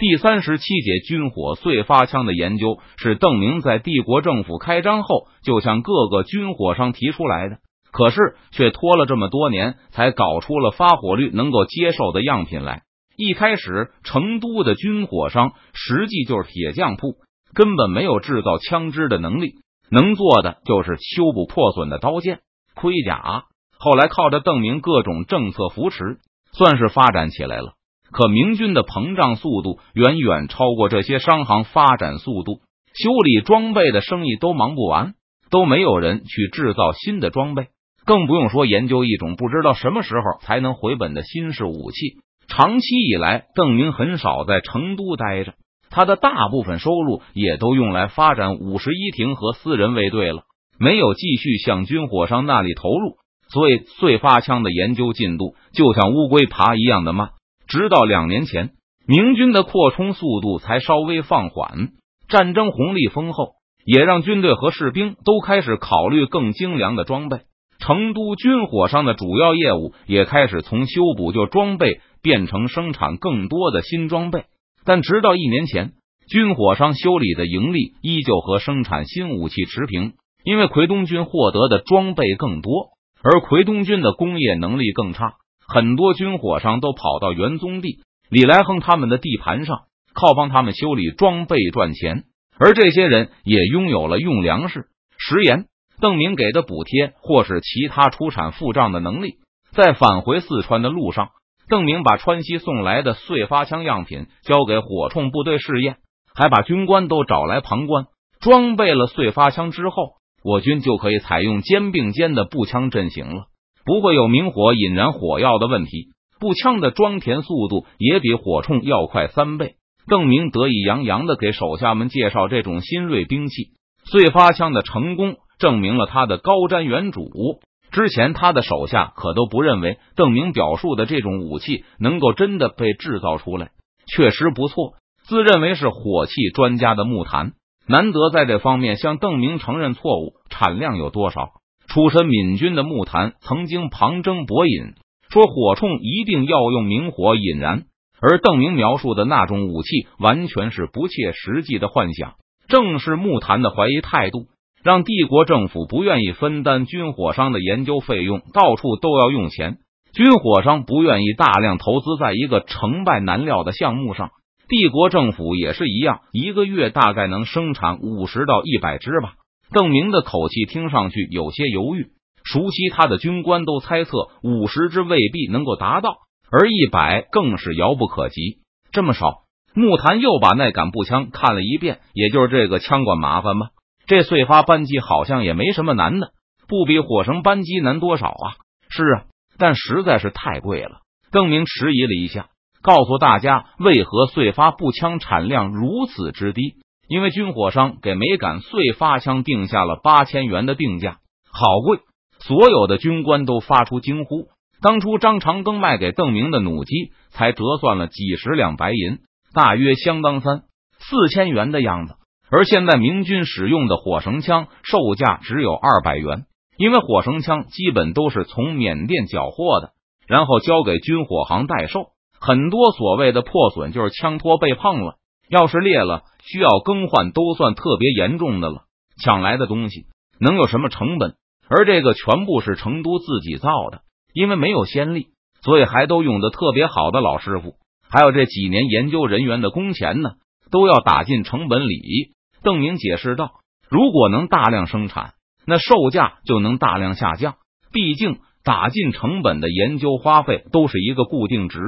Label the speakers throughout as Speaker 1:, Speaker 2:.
Speaker 1: 第三十七节军火碎发枪的研究是邓明在帝国政府开张后就向各个军火商提出来的，可是却拖了这么多年才搞出了发火率能够接受的样品来。一开始，成都的军火商实际就是铁匠铺，根本没有制造枪支的能力，能做的就是修补破损的刀剑、盔甲。后来靠着邓明各种政策扶持，算是发展起来了。可明军的膨胀速度远远超过这些商行发展速度，修理装备的生意都忙不完，都没有人去制造新的装备，更不用说研究一种不知道什么时候才能回本的新式武器。长期以来，邓明很少在成都待着，他的大部分收入也都用来发展五十一亭和私人卫队了，没有继续向军火商那里投入，所以碎发枪的研究进度就像乌龟爬一样的慢。直到两年前，明军的扩充速度才稍微放缓，战争红利丰厚，也让军队和士兵都开始考虑更精良的装备。成都军火商的主要业务也开始从修补旧装备。变成生产更多的新装备，但直到一年前，军火商修理的盈利依旧和生产新武器持平。因为奎东军获得的装备更多，而奎东军的工业能力更差，很多军火商都跑到元宗帝李来亨他们的地盘上，靠帮他们修理装备赚钱。而这些人也拥有了用粮食、食盐、邓明给的补贴或是其他出产付账的能力。在返回四川的路上。邓明把川西送来的碎发枪样品交给火铳部队试验，还把军官都找来旁观。装备了碎发枪之后，我军就可以采用肩并肩的步枪阵型了，不会有明火引燃火药的问题。步枪的装填速度也比火铳要快三倍。邓明得意洋洋的给手下们介绍这种新锐兵器。碎发枪的成功证明了他的高瞻远瞩。之前他的手下可都不认为邓明表述的这种武器能够真的被制造出来，确实不错。自认为是火器专家的木坛，难得在这方面向邓明承认错误。产量有多少？出身闽军的木坛曾经旁征博引，说火铳一定要用明火引燃，而邓明描述的那种武器完全是不切实际的幻想。正是木坛的怀疑态度。让帝国政府不愿意分担军火商的研究费用，到处都要用钱。军火商不愿意大量投资在一个成败难料的项目上，帝国政府也是一样，一个月大概能生产五十到一百支吧。邓明的口气听上去有些犹豫，熟悉他的军官都猜测五十支未必能够达到，而一百更是遥不可及。这么少，木坛又把那杆步枪看了一遍，也就是这个枪管麻烦吗？这碎发扳机好像也没什么难的，不比火绳扳机难多少啊？是啊，但实在是太贵了。邓明迟疑了一下，告诉大家为何碎发步枪产量如此之低。因为军火商给每杆碎发枪定下了八千元的定价，好贵！所有的军官都发出惊呼。当初张长庚卖给邓明的弩机才折算了几十两白银，大约相当三四千元的样子。而现在明军使用的火绳枪售价只有二百元，因为火绳枪基本都是从缅甸缴获的，然后交给军火行代售。很多所谓的破损就是枪托被碰了，要是裂了需要更换，都算特别严重的了。抢来的东西能有什么成本？而这个全部是成都自己造的，因为没有先例，所以还都用的特别好的老师傅，还有这几年研究人员的工钱呢，都要打进成本里。邓明解释道：“如果能大量生产，那售价就能大量下降。毕竟打进成本的研究花费都是一个固定值，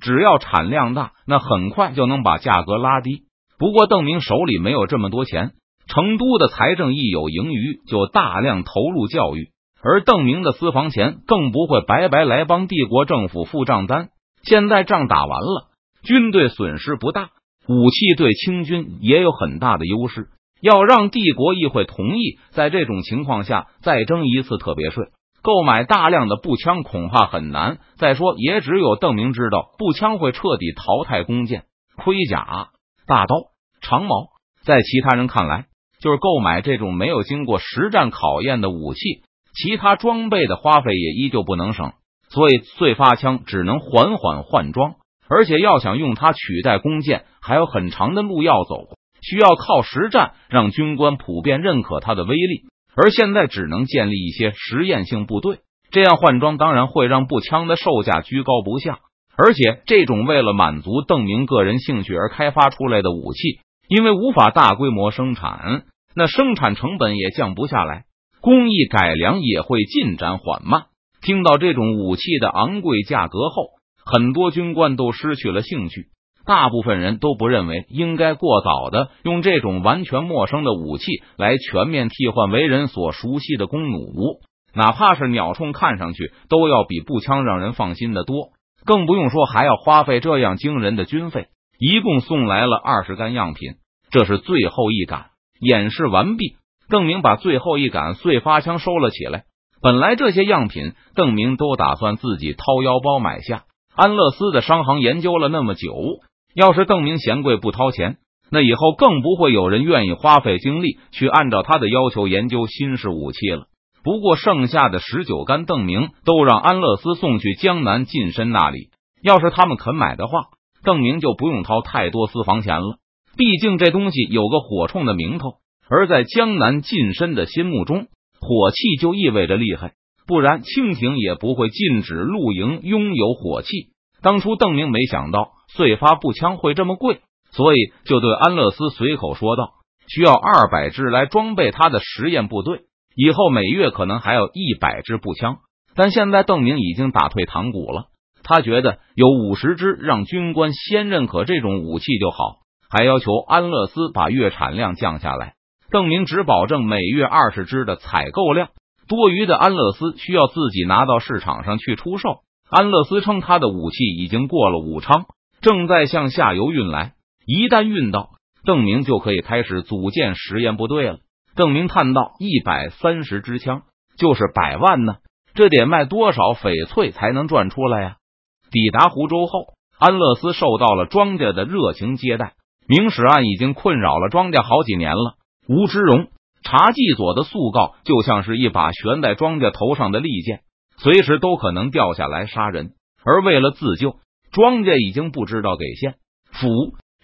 Speaker 1: 只要产量大，那很快就能把价格拉低。不过邓明手里没有这么多钱，成都的财政一有盈余就大量投入教育，而邓明的私房钱更不会白白来帮帝国政府付账单。现在仗打完了，军队损失不大。”武器对清军也有很大的优势，要让帝国议会同意，在这种情况下再征一次特别税，购买大量的步枪恐怕很难。再说，也只有邓明知道，步枪会彻底淘汰弓箭、盔甲、大刀、长矛，在其他人看来，就是购买这种没有经过实战考验的武器，其他装备的花费也依旧不能省，所以碎发枪只能缓缓换装。而且要想用它取代弓箭，还有很长的路要走，需要靠实战让军官普遍认可它的威力。而现在只能建立一些实验性部队，这样换装当然会让步枪的售价居高不下。而且，这种为了满足邓明个人兴趣而开发出来的武器，因为无法大规模生产，那生产成本也降不下来，工艺改良也会进展缓慢。听到这种武器的昂贵价格后，很多军官都失去了兴趣。大部分人都不认为应该过早的用这种完全陌生的武器来全面替换为人所熟悉的弓弩，哪怕是鸟铳，看上去都要比步枪让人放心的多。更不用说还要花费这样惊人的军费。一共送来了二十杆样品，这是最后一杆。演示完毕，邓明把最后一杆碎发枪收了起来。本来这些样品，邓明都打算自己掏腰包买下。安乐斯的商行研究了那么久。要是邓明嫌贵不掏钱，那以后更不会有人愿意花费精力去按照他的要求研究新式武器了。不过剩下的十九杆，邓明都让安乐斯送去江南近身那里。要是他们肯买的话，邓明就不用掏太多私房钱了。毕竟这东西有个火铳的名头，而在江南近身的心目中，火器就意味着厉害，不然清廷也不会禁止露营拥有火器。当初邓明没想到。碎发步枪会这么贵，所以就对安乐斯随口说道：“需要二百支来装备他的实验部队，以后每月可能还有一百支步枪。”但现在邓明已经打退堂鼓了，他觉得有五十支让军官先认可这种武器就好，还要求安乐斯把月产量降下来。邓明只保证每月二十支的采购量，多余的安乐斯需要自己拿到市场上去出售。安乐斯称他的武器已经过了武昌。正在向下游运来，一旦运到，邓明就可以开始组建实验部队了。邓明叹道：“一百三十支枪就是百万呢，这得卖多少翡翠才能赚出来呀？”抵达湖州后，安乐斯受到了庄家的热情接待。明史案已经困扰了庄家好几年了。吴之荣查记所的诉告就像是一把悬在庄家头上的利剑，随时都可能掉下来杀人。而为了自救，庄家已经不知道给县府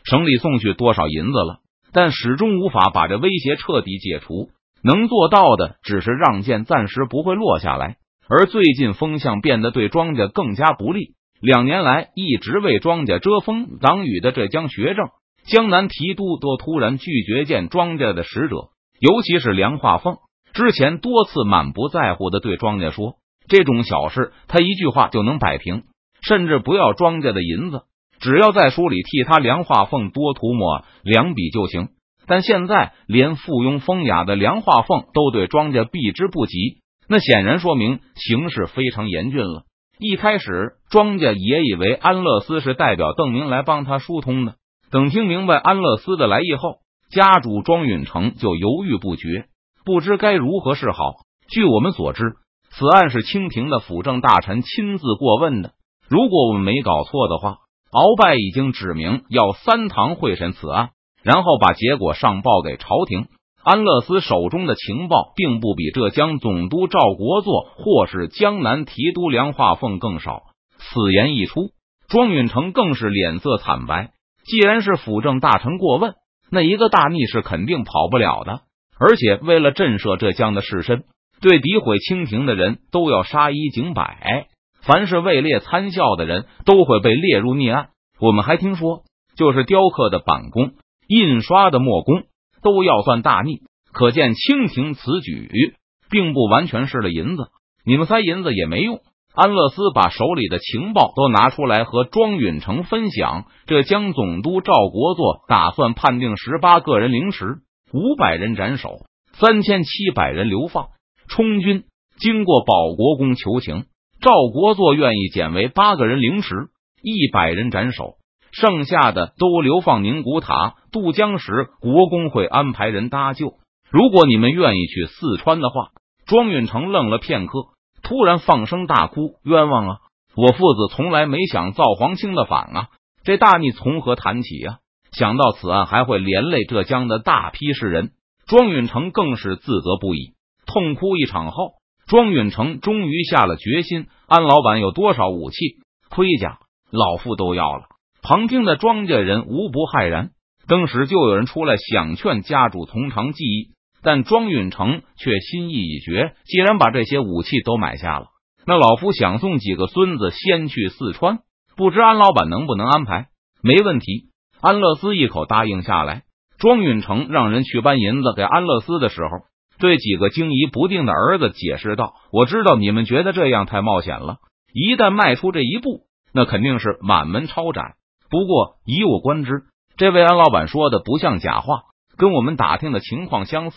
Speaker 1: 省里送去多少银子了，但始终无法把这威胁彻底解除。能做到的只是让剑暂时不会落下来。而最近风向变得对庄家更加不利。两年来一直为庄家遮风挡雨的浙江学政、江南提督都突然拒绝见庄家的使者，尤其是梁化凤，之前多次满不在乎的对庄家说：“这种小事，他一句话就能摆平。”甚至不要庄家的银子，只要在书里替他梁化凤多涂抹两笔就行。但现在连附庸风雅的梁化凤都对庄家避之不及，那显然说明形势非常严峻了。一开始，庄家也以为安乐斯是代表邓明来帮他疏通的。等听明白安乐斯的来意后，家主庄允成就犹豫不决，不知该如何是好。据我们所知，此案是清廷的辅政大臣亲自过问的。如果我们没搞错的话，鳌拜已经指明要三堂会审此案，然后把结果上报给朝廷。安乐斯手中的情报并不比浙江总督赵国作或是江南提督梁化凤更少。此言一出，庄允成更是脸色惨白。既然是辅政大臣过问，那一个大逆是肯定跑不了的。而且为了震慑浙江的士绅，对诋毁清廷的人都要杀一儆百。凡是位列参校的人都会被列入逆案。我们还听说，就是雕刻的板工、印刷的墨工都要算大逆。可见清廷此举并不完全是了银子，你们塞银子也没用。安乐斯把手里的情报都拿出来和庄允成分享。这江总督赵国作打算判定十八个人凌迟，五百人斩首，三千七百人流放充军。经过保国公求情。赵国作愿意减为八个人凌迟，一百人斩首，剩下的都流放宁古塔、渡江时，国公会安排人搭救。如果你们愿意去四川的话，庄允成愣了片刻，突然放声大哭：“冤枉啊！我父子从来没想造皇清的反啊！这大逆从何谈起啊？想到此案还会连累浙江的大批士人，庄允成更是自责不已，痛哭一场后。庄允成终于下了决心：安老板有多少武器、盔甲，老夫都要了。旁听的庄稼人无不骇然。当时就有人出来想劝家主从长计议，但庄允成却心意已决。既然把这些武器都买下了，那老夫想送几个孙子先去四川，不知安老板能不能安排？没问题。安乐斯一口答应下来。庄允成让人去搬银子给安乐斯的时候，对几个惊疑不定的儿子解释道：“我知道你们觉得这样太冒险了，一旦迈出这一步，那肯定是满门抄斩。不过以我观之。”这位安老板说的不像假话，跟我们打听的情况相似，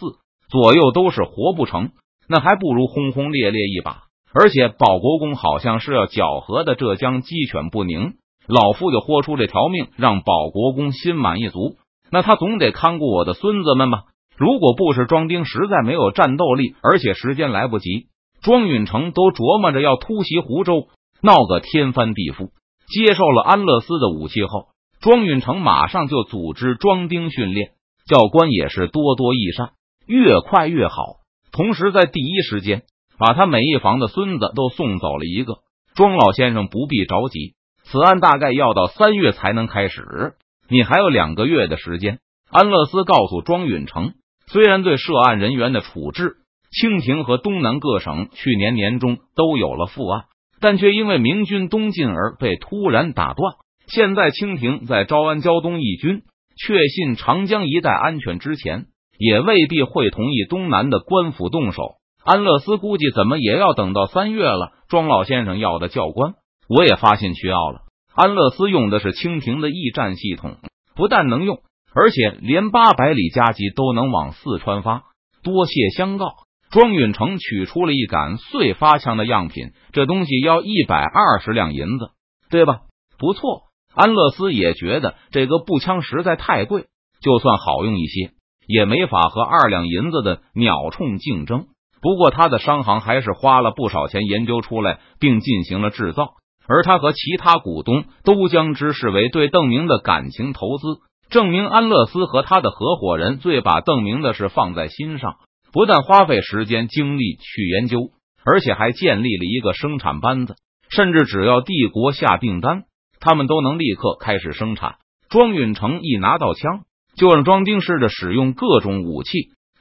Speaker 1: 左右都是活不成，那还不如轰轰烈烈一把。而且保国公好像是要搅和的浙江鸡犬不宁，老夫就豁出这条命，让保国公心满意足。那他总得看顾我的孙子们吧？如果不是庄丁实在没有战斗力，而且时间来不及，庄允成都琢磨着要突袭湖州，闹个天翻地覆。接受了安乐斯的武器后。庄允成马上就组织庄丁训练，教官也是多多益善，越快越好。同时，在第一时间把他每一房的孙子都送走了一个。庄老先生不必着急，此案大概要到三月才能开始，你还有两个月的时间。安乐斯告诉庄允成，虽然对涉案人员的处置，清廷和东南各省去年年中都有了复案，但却因为明军东进而被突然打断。现在清廷在招安胶东义军，确信长江一带安全之前，也未必会同意东南的官府动手。安乐斯估计怎么也要等到三月了。庄老先生要的教官，我也发现需要了。安乐斯用的是清廷的驿站系统，不但能用，而且连八百里加急都能往四川发。多谢相告。庄允成取出了一杆碎发枪的样品，这东西要一百二十两银子，对吧？不错。安乐斯也觉得这个步枪实在太贵，就算好用一些，也没法和二两银子的鸟铳竞争。不过他的商行还是花了不少钱研究出来，并进行了制造。而他和其他股东都将之视为对邓明的感情投资，证明安乐斯和他的合伙人最把邓明的事放在心上，不但花费时间精力去研究，而且还建立了一个生产班子，甚至只要帝国下订单。他们都能立刻开始生产。庄允成一拿到枪，就让庄丁试着使用各种武器。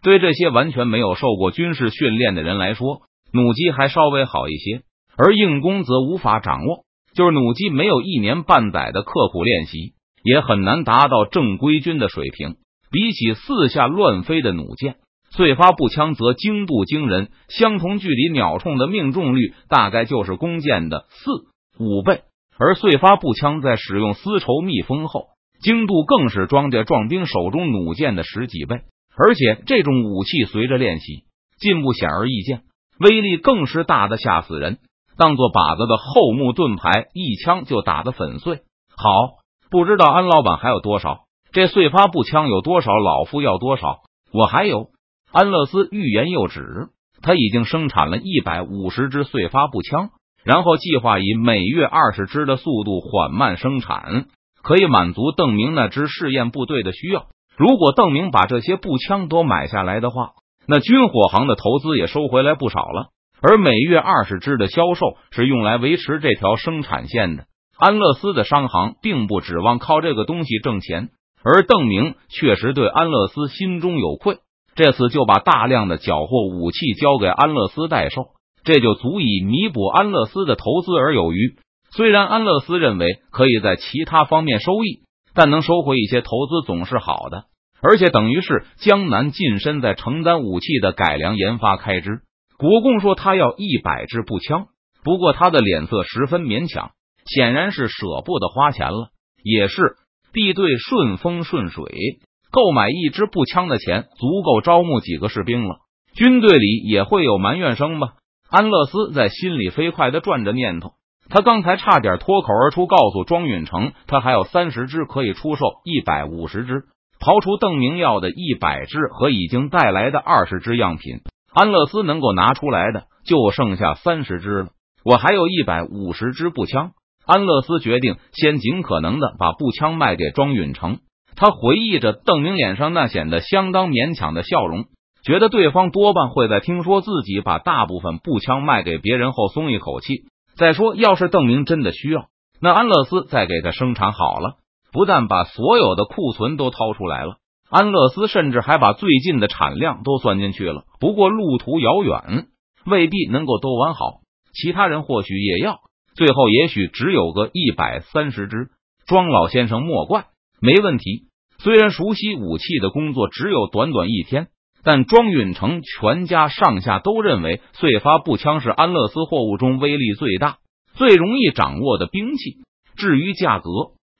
Speaker 1: 对这些完全没有受过军事训练的人来说，弩机还稍微好一些，而硬弓则无法掌握。就是弩机没有一年半载的刻苦练习，也很难达到正规军的水平。比起四下乱飞的弩箭，碎发步枪则精度惊人，相同距离鸟铳的命中率大概就是弓箭的四五倍。而碎发步枪在使用丝绸密封后，精度更是庄稼壮丁手中弩箭的十几倍。而且这种武器随着练习进步显而易见，威力更是大的吓死人。当做靶子的厚木盾牌，一枪就打得粉碎。好，不知道安老板还有多少？这碎发步枪有多少？老夫要多少？我还有。安乐斯欲言又止，他已经生产了一百五十支碎发步枪。然后计划以每月二十支的速度缓慢生产，可以满足邓明那支试验部队的需要。如果邓明把这些步枪都买下来的话，那军火行的投资也收回来不少了。而每月二十支的销售是用来维持这条生产线的。安乐斯的商行并不指望靠这个东西挣钱，而邓明确实对安乐斯心中有愧，这次就把大量的缴获武器交给安乐斯代售。这就足以弥补安乐斯的投资而有余。虽然安乐斯认为可以在其他方面收益，但能收回一些投资总是好的。而且等于是江南近身在承担武器的改良研发开支。国共说他要一百支步枪，不过他的脸色十分勉强，显然是舍不得花钱了。也是地队顺风顺水，购买一支步枪的钱足够招募几个士兵了。军队里也会有埋怨声吧？安乐斯在心里飞快的转着念头，他刚才差点脱口而出，告诉庄允成，他还有三十支可以出售，一百五十支。刨除邓明要的一百支和已经带来的二十支样品，安乐斯能够拿出来的就剩下三十支了。我还有一百五十支步枪。安乐斯决定先尽可能的把步枪卖给庄允成。他回忆着邓明脸上那显得相当勉强的笑容。觉得对方多半会在听说自己把大部分步枪卖给别人后松一口气。再说，要是邓明真的需要，那安乐斯再给他生产好了，不但把所有的库存都掏出来了，安乐斯甚至还把最近的产量都算进去了。不过路途遥远，未必能够都完好。其他人或许也要，最后也许只有个一百三十只。庄老先生莫怪，没问题。虽然熟悉武器的工作只有短短一天，但庄允成全家上下都认为碎发步枪是安乐斯货物中威力最大。最容易掌握的兵器。至于价格，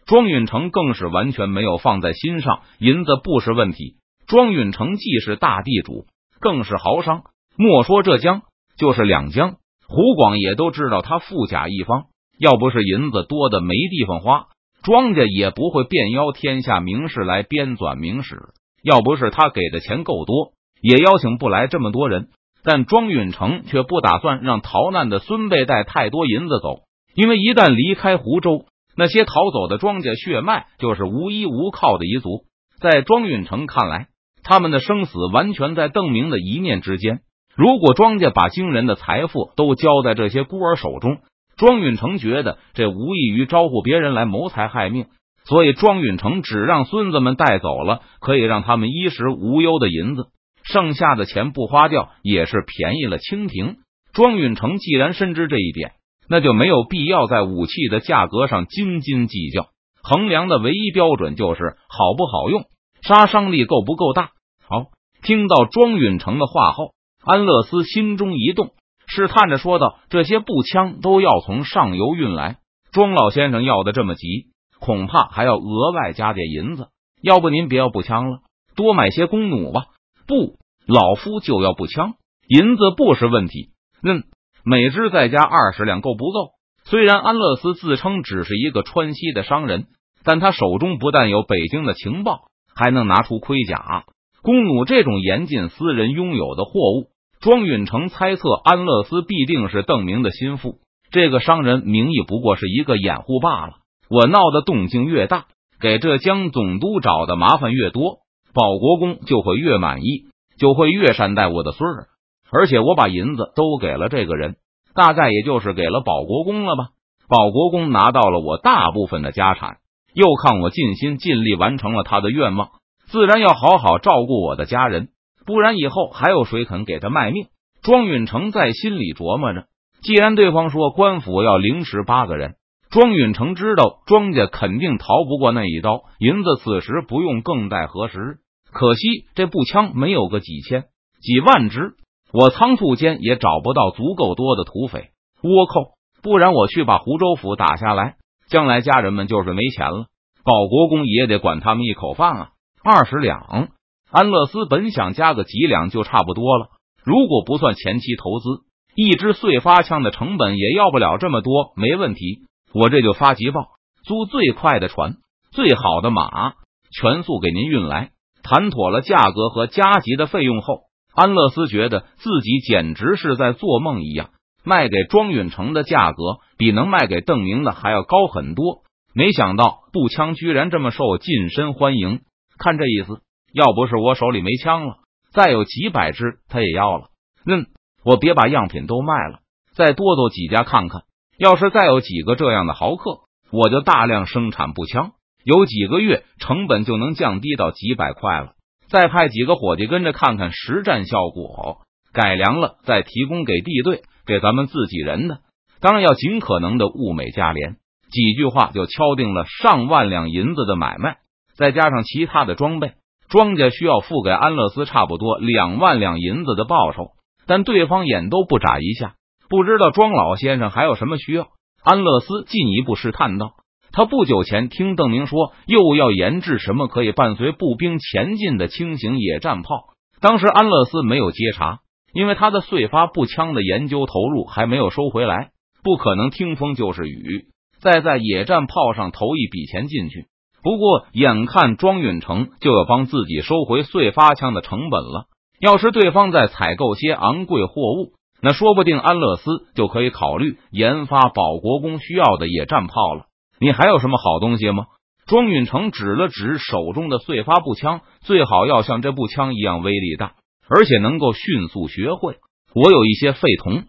Speaker 1: 庄允成更是完全没有放在心上。银子不是问题。庄允成既是大地主，更是豪商。莫说浙江，就是两江、胡广也都知道他富甲一方。要不是银子多的没地方花，庄家也不会便邀天下名士来编纂明史。要不是他给的钱够多，也邀请不来这么多人。但庄允成却不打算让逃难的孙辈带太多银子走，因为一旦离开湖州，那些逃走的庄稼血脉就是无依无靠的一族。在庄允成看来，他们的生死完全在邓明的一念之间。如果庄家把惊人的财富都交在这些孤儿手中，庄允成觉得这无异于招呼别人来谋财害命。所以，庄允成只让孙子们带走了可以让他们衣食无忧的银子。剩下的钱不花掉也是便宜了清廷。庄允成既然深知这一点，那就没有必要在武器的价格上斤斤计较。衡量的唯一标准就是好不好用，杀伤力够不够大。好，听到庄允成的话后，安乐斯心中一动，试探着说道：“这些步枪都要从上游运来，庄老先生要的这么急，恐怕还要额外加点银子。要不您别要步枪了，多买些弓弩吧。”不，老夫就要步枪，银子不是问题。嗯，每支再加二十两够不够？虽然安乐斯自称只是一个川西的商人，但他手中不但有北京的情报，还能拿出盔甲、弓弩这种严禁私人拥有的货物。庄允成猜测安乐斯必定是邓明的心腹，这个商人名义不过是一个掩护罢了。我闹的动静越大，给浙江总督找的麻烦越多。保国公就会越满意，就会越善待我的孙儿，而且我把银子都给了这个人，大概也就是给了保国公了吧。保国公拿到了我大部分的家产，又看我尽心尽力完成了他的愿望，自然要好好照顾我的家人，不然以后还有谁肯给他卖命？庄允成在心里琢磨着，既然对方说官府要凌迟八个人。庄允成知道庄家肯定逃不过那一刀，银子此时不用更待何时？可惜这步枪没有个几千、几万支，我仓促间也找不到足够多的土匪倭寇，不然我去把湖州府打下来，将来家人们就是没钱了，保国公也得管他们一口饭啊！二十两，安乐斯本想加个几两就差不多了，如果不算前期投资，一支碎发枪的成本也要不了这么多，没问题。我这就发急报，租最快的船、最好的马，全速给您运来。谈妥了价格和加急的费用后，安乐斯觉得自己简直是在做梦一样。卖给庄允成的价格比能卖给邓明的还要高很多。没想到步枪居然这么受近身欢迎。看这意思，要不是我手里没枪了，再有几百支他也要了。嗯，我别把样品都卖了，再多走几家看看。要是再有几个这样的豪客，我就大量生产步枪，有几个月成本就能降低到几百块了。再派几个伙计跟着看看实战效果，改良了再提供给地队，给咱们自己人的。当然要尽可能的物美价廉。几句话就敲定了上万两银子的买卖，再加上其他的装备，庄家需要付给安乐斯差不多两万两银子的报酬。但对方眼都不眨一下。不知道庄老先生还有什么需要？安乐斯进一步试探道：“他不久前听邓明说，又要研制什么可以伴随步兵前进的轻型野战炮。当时安乐斯没有接茬，因为他的碎发步枪的研究投入还没有收回来，不可能听风就是雨，再在野战炮上投一笔钱进去。不过，眼看庄允成就要帮自己收回碎发枪的成本了，要是对方再采购些昂贵货物。”那说不定安乐斯就可以考虑研发保国公需要的野战炮了。你还有什么好东西吗？庄允成指了指手中的碎发步枪，最好要像这步枪一样威力大，而且能够迅速学会。我有一些废铜，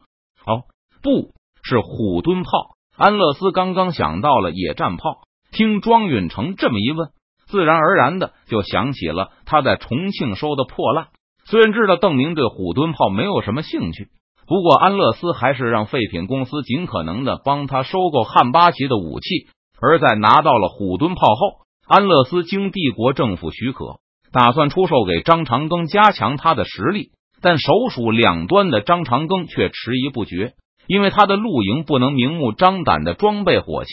Speaker 1: 哦，不是虎蹲炮，安乐斯刚刚想到了野战炮，听庄允成这么一问，自然而然的就想起了他在重庆收的破烂。虽然知道邓明对虎墩炮没有什么兴趣，不过安乐斯还是让废品公司尽可能的帮他收购汉八旗的武器。而在拿到了虎墩炮后，安乐斯经帝国政府许可，打算出售给张长庚，加强他的实力。但首属两端的张长庚却迟疑不决。因为他的露营不能明目张胆的装备火器，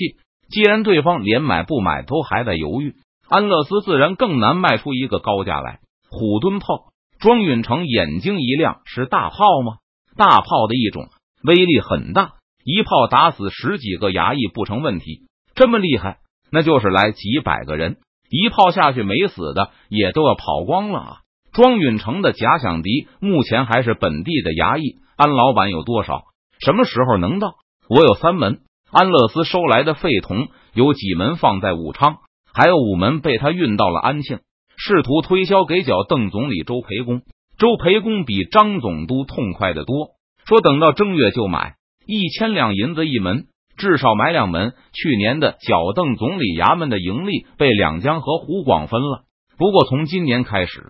Speaker 1: 既然对方连买不买都还在犹豫，安乐斯自然更难卖出一个高价来。虎蹲炮，庄允成眼睛一亮，是大炮吗？大炮的一种，威力很大，一炮打死十几个衙役不成问题。这么厉害，那就是来几百个人，一炮下去没死的也都要跑光了啊！庄允成的假想敌目前还是本地的衙役，安老板有多少？什么时候能到？我有三门，安乐斯收来的废铜有几门放在武昌，还有五门被他运到了安庆，试图推销给脚邓总理周培公。周培公比张总督痛快的多，说等到正月就买一千两银子一门，至少买两门。去年的脚邓总理衙门的盈利被两江和湖广分了，不过从今年开始。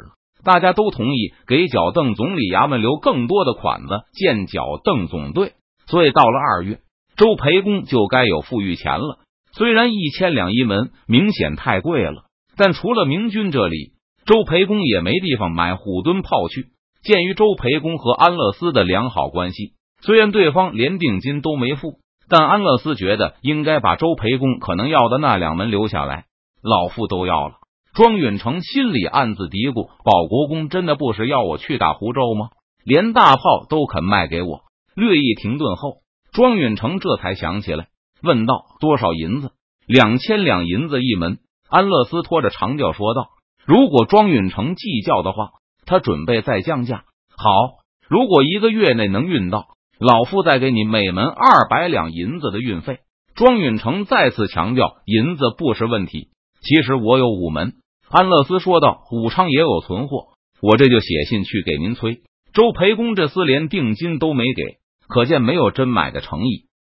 Speaker 1: 大家都同意给脚邓总理衙门留更多的款子建脚邓总队，所以到了二月，周培公就该有富裕钱了。虽然一千两一门明显太贵了，但除了明军这里，周培公也没地方买虎蹲炮去。鉴于周培公和安乐斯的良好关系，虽然对方连定金都没付，但安乐斯觉得应该把周培公可能要的那两门留下来。老夫都要了。庄允成心里暗自嘀咕：“保国公真的不是要我去打湖州吗？连大炮都肯卖给我。”略一停顿后，庄允成这才想起来，问道：“多少银子？”“两千两银子一门。”安乐斯拖着长调说道：“如果庄允成计较的话，他准备再降价。好，如果一个月内能运到，老夫再给你每门二百两银子的运费。”庄允成再次强调：“银子不是问题，其实我有五门。”安乐斯说道：“武昌也有存货，我这就写信去给您催。”周培公这厮连定金都没给，可见没有真买的诚意。